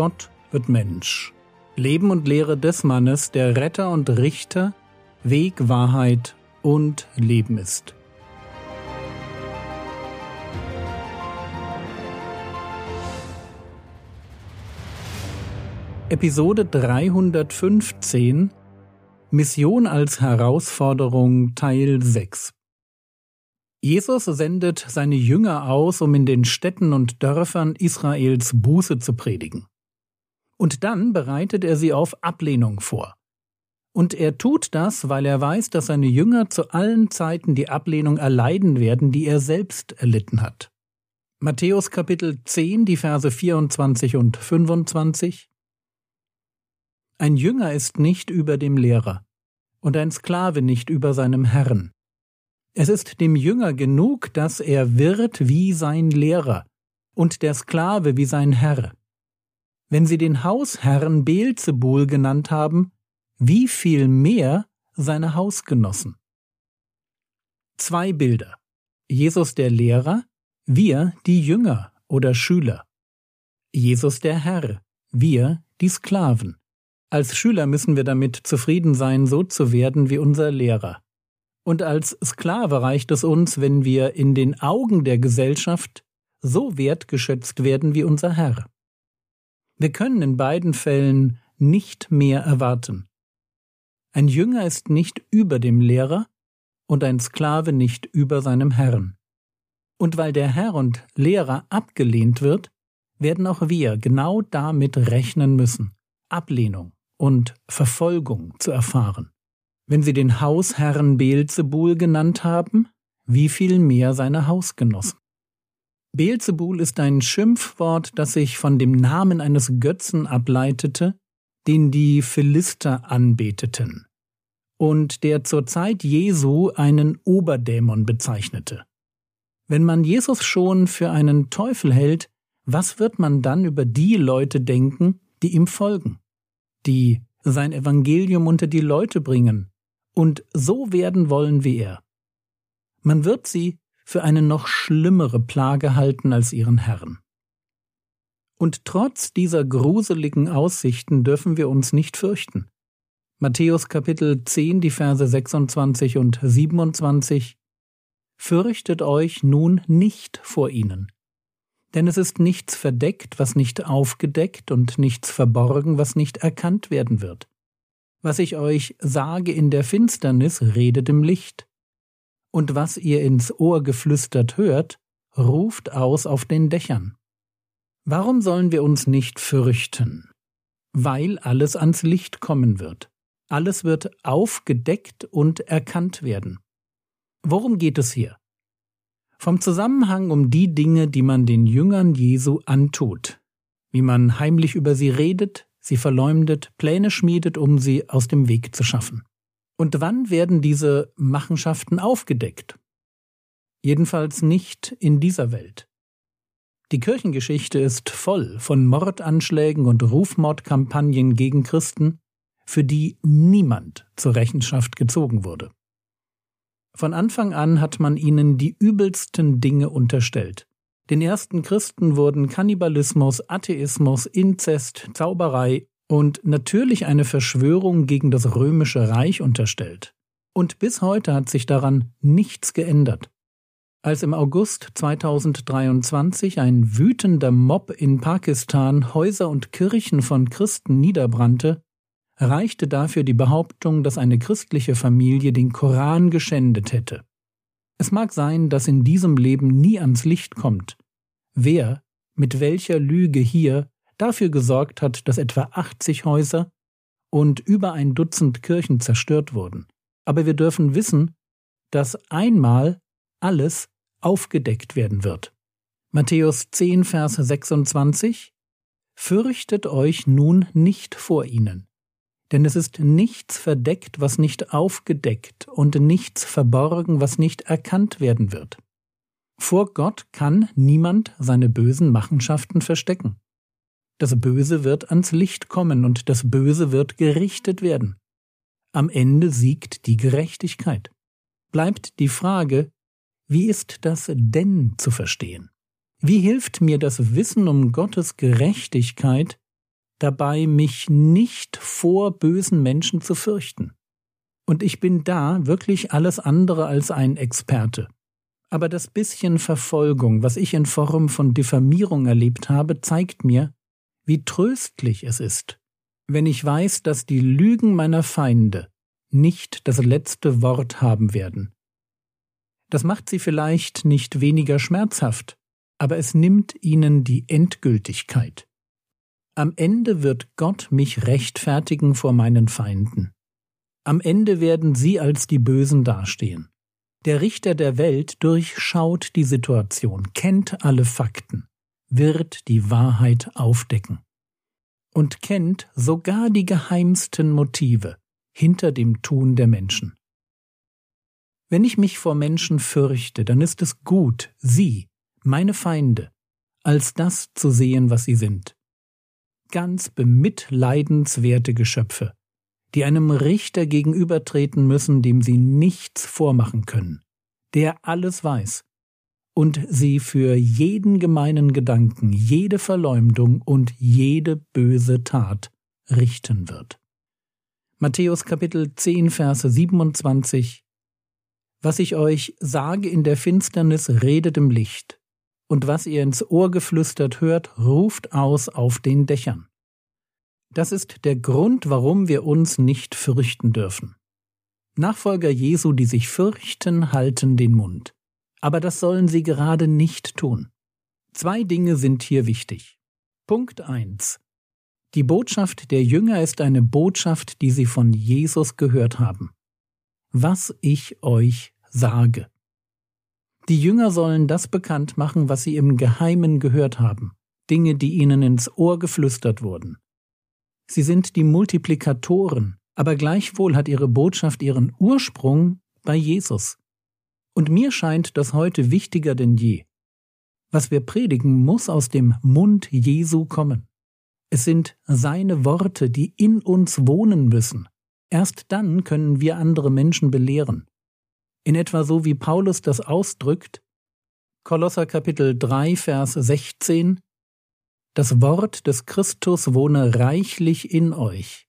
Gott wird Mensch. Leben und Lehre des Mannes, der Retter und Richter, Weg, Wahrheit und Leben ist. Episode 315 Mission als Herausforderung Teil 6 Jesus sendet seine Jünger aus, um in den Städten und Dörfern Israels Buße zu predigen. Und dann bereitet er sie auf Ablehnung vor. Und er tut das, weil er weiß, dass seine Jünger zu allen Zeiten die Ablehnung erleiden werden, die er selbst erlitten hat. Matthäus Kapitel 10, die Verse 24 und 25 Ein Jünger ist nicht über dem Lehrer und ein Sklave nicht über seinem Herrn. Es ist dem Jünger genug, dass er wird wie sein Lehrer und der Sklave wie sein Herr. Wenn sie den Hausherrn Beelzebul genannt haben, wie viel mehr seine Hausgenossen. Zwei Bilder. Jesus der Lehrer, wir die Jünger oder Schüler. Jesus der Herr, wir die Sklaven. Als Schüler müssen wir damit zufrieden sein, so zu werden wie unser Lehrer. Und als Sklave reicht es uns, wenn wir in den Augen der Gesellschaft so wertgeschätzt werden wie unser Herr. Wir können in beiden Fällen nicht mehr erwarten. Ein Jünger ist nicht über dem Lehrer und ein Sklave nicht über seinem Herrn. Und weil der Herr und Lehrer abgelehnt wird, werden auch wir genau damit rechnen müssen, Ablehnung und Verfolgung zu erfahren. Wenn sie den Hausherrn Beelzebul genannt haben, wie viel mehr seine Hausgenossen. Beelzebul ist ein Schimpfwort, das sich von dem Namen eines Götzen ableitete, den die Philister anbeteten, und der zur Zeit Jesu einen Oberdämon bezeichnete. Wenn man Jesus schon für einen Teufel hält, was wird man dann über die Leute denken, die ihm folgen, die sein Evangelium unter die Leute bringen, und so werden wollen wie er. Man wird sie für eine noch schlimmere Plage halten als ihren Herrn. Und trotz dieser gruseligen Aussichten dürfen wir uns nicht fürchten. Matthäus Kapitel 10, die Verse 26 und 27 Fürchtet euch nun nicht vor ihnen. Denn es ist nichts verdeckt, was nicht aufgedeckt, und nichts verborgen, was nicht erkannt werden wird. Was ich euch sage in der Finsternis, redet im Licht. Und was ihr ins Ohr geflüstert hört, ruft aus auf den Dächern. Warum sollen wir uns nicht fürchten? Weil alles ans Licht kommen wird. Alles wird aufgedeckt und erkannt werden. Worum geht es hier? Vom Zusammenhang um die Dinge, die man den Jüngern Jesu antut, wie man heimlich über sie redet, sie verleumdet, Pläne schmiedet, um sie aus dem Weg zu schaffen. Und wann werden diese Machenschaften aufgedeckt? Jedenfalls nicht in dieser Welt. Die Kirchengeschichte ist voll von Mordanschlägen und Rufmordkampagnen gegen Christen, für die niemand zur Rechenschaft gezogen wurde. Von Anfang an hat man ihnen die übelsten Dinge unterstellt. Den ersten Christen wurden Kannibalismus, Atheismus, Inzest, Zauberei und natürlich eine Verschwörung gegen das römische Reich unterstellt. Und bis heute hat sich daran nichts geändert. Als im August 2023 ein wütender Mob in Pakistan Häuser und Kirchen von Christen niederbrannte, reichte dafür die Behauptung, dass eine christliche Familie den Koran geschändet hätte. Es mag sein, dass in diesem Leben nie ans Licht kommt, wer mit welcher Lüge hier dafür gesorgt hat, dass etwa 80 Häuser und über ein Dutzend Kirchen zerstört wurden. Aber wir dürfen wissen, dass einmal alles aufgedeckt werden wird. Matthäus 10, Vers 26 Fürchtet euch nun nicht vor ihnen, denn es ist nichts verdeckt, was nicht aufgedeckt, und nichts verborgen, was nicht erkannt werden wird. Vor Gott kann niemand seine bösen Machenschaften verstecken. Das Böse wird ans Licht kommen und das Böse wird gerichtet werden. Am Ende siegt die Gerechtigkeit. Bleibt die Frage, wie ist das denn zu verstehen? Wie hilft mir das Wissen um Gottes Gerechtigkeit, dabei, mich nicht vor bösen Menschen zu fürchten. Und ich bin da wirklich alles andere als ein Experte. Aber das bisschen Verfolgung, was ich in Form von Diffamierung erlebt habe, zeigt mir, wie tröstlich es ist, wenn ich weiß, dass die Lügen meiner Feinde nicht das letzte Wort haben werden. Das macht sie vielleicht nicht weniger schmerzhaft, aber es nimmt ihnen die Endgültigkeit. Am Ende wird Gott mich rechtfertigen vor meinen Feinden. Am Ende werden sie als die Bösen dastehen. Der Richter der Welt durchschaut die Situation, kennt alle Fakten, wird die Wahrheit aufdecken und kennt sogar die geheimsten Motive hinter dem Tun der Menschen. Wenn ich mich vor Menschen fürchte, dann ist es gut, sie, meine Feinde, als das zu sehen, was sie sind. Ganz bemitleidenswerte Geschöpfe, die einem Richter gegenübertreten müssen, dem sie nichts vormachen können, der alles weiß und sie für jeden gemeinen Gedanken, jede Verleumdung und jede böse Tat richten wird. Matthäus Kapitel 10 Verse 27 Was ich euch sage in der Finsternis, redet im Licht, und was ihr ins Ohr geflüstert hört, ruft aus auf den Dächern. Das ist der Grund, warum wir uns nicht fürchten dürfen. Nachfolger Jesu, die sich fürchten, halten den Mund. Aber das sollen sie gerade nicht tun. Zwei Dinge sind hier wichtig. Punkt eins: Die Botschaft der Jünger ist eine Botschaft, die sie von Jesus gehört haben. Was ich euch sage. Die Jünger sollen das bekannt machen, was sie im Geheimen gehört haben, Dinge, die ihnen ins Ohr geflüstert wurden. Sie sind die Multiplikatoren, aber gleichwohl hat ihre Botschaft ihren Ursprung bei Jesus. Und mir scheint das heute wichtiger denn je. Was wir predigen, muss aus dem Mund Jesu kommen. Es sind seine Worte, die in uns wohnen müssen. Erst dann können wir andere Menschen belehren. In etwa so wie Paulus das ausdrückt, Kolosser Kapitel 3, Vers 16, das Wort des Christus wohne reichlich in euch.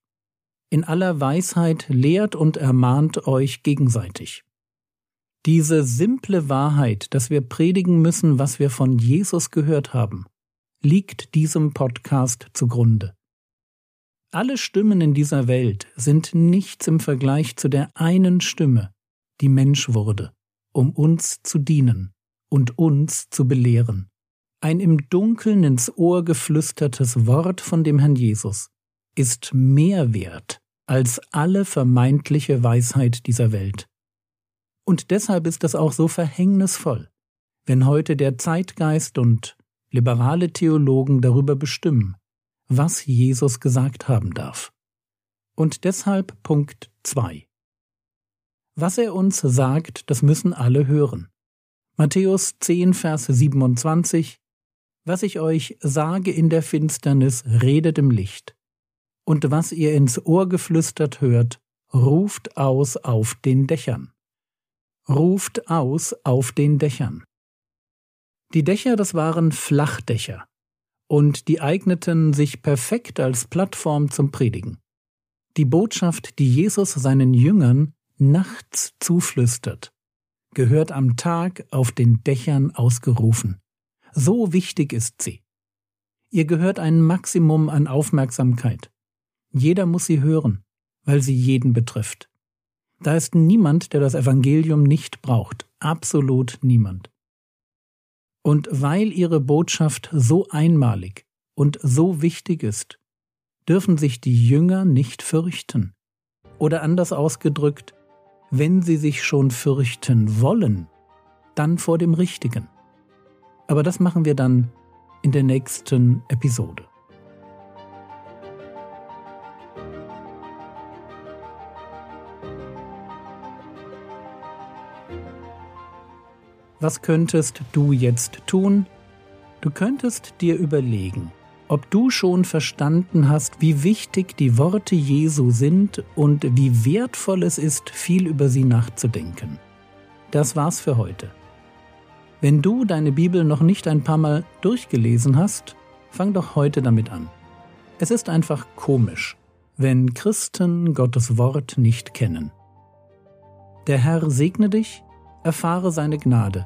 In aller Weisheit lehrt und ermahnt euch gegenseitig. Diese simple Wahrheit, dass wir predigen müssen, was wir von Jesus gehört haben, liegt diesem Podcast zugrunde. Alle Stimmen in dieser Welt sind nichts im Vergleich zu der einen Stimme, die Mensch wurde, um uns zu dienen und uns zu belehren ein im Dunkeln ins Ohr geflüstertes Wort von dem Herrn Jesus ist mehr wert als alle vermeintliche Weisheit dieser Welt. Und deshalb ist es auch so verhängnisvoll, wenn heute der Zeitgeist und liberale Theologen darüber bestimmen, was Jesus gesagt haben darf. Und deshalb Punkt 2. Was er uns sagt, das müssen alle hören. Matthäus 10, Vers 27 was ich euch sage in der Finsternis, redet im Licht. Und was ihr ins Ohr geflüstert hört, ruft aus auf den Dächern. Ruft aus auf den Dächern. Die Dächer, das waren Flachdächer, und die eigneten sich perfekt als Plattform zum Predigen. Die Botschaft, die Jesus seinen Jüngern nachts zuflüstert, gehört am Tag auf den Dächern ausgerufen. So wichtig ist sie. Ihr gehört ein Maximum an Aufmerksamkeit. Jeder muss sie hören, weil sie jeden betrifft. Da ist niemand, der das Evangelium nicht braucht, absolut niemand. Und weil ihre Botschaft so einmalig und so wichtig ist, dürfen sich die Jünger nicht fürchten. Oder anders ausgedrückt, wenn sie sich schon fürchten wollen, dann vor dem Richtigen. Aber das machen wir dann in der nächsten Episode. Was könntest du jetzt tun? Du könntest dir überlegen, ob du schon verstanden hast, wie wichtig die Worte Jesu sind und wie wertvoll es ist, viel über sie nachzudenken. Das war's für heute. Wenn du deine Bibel noch nicht ein paar Mal durchgelesen hast, fang doch heute damit an. Es ist einfach komisch, wenn Christen Gottes Wort nicht kennen. Der Herr segne dich, erfahre seine Gnade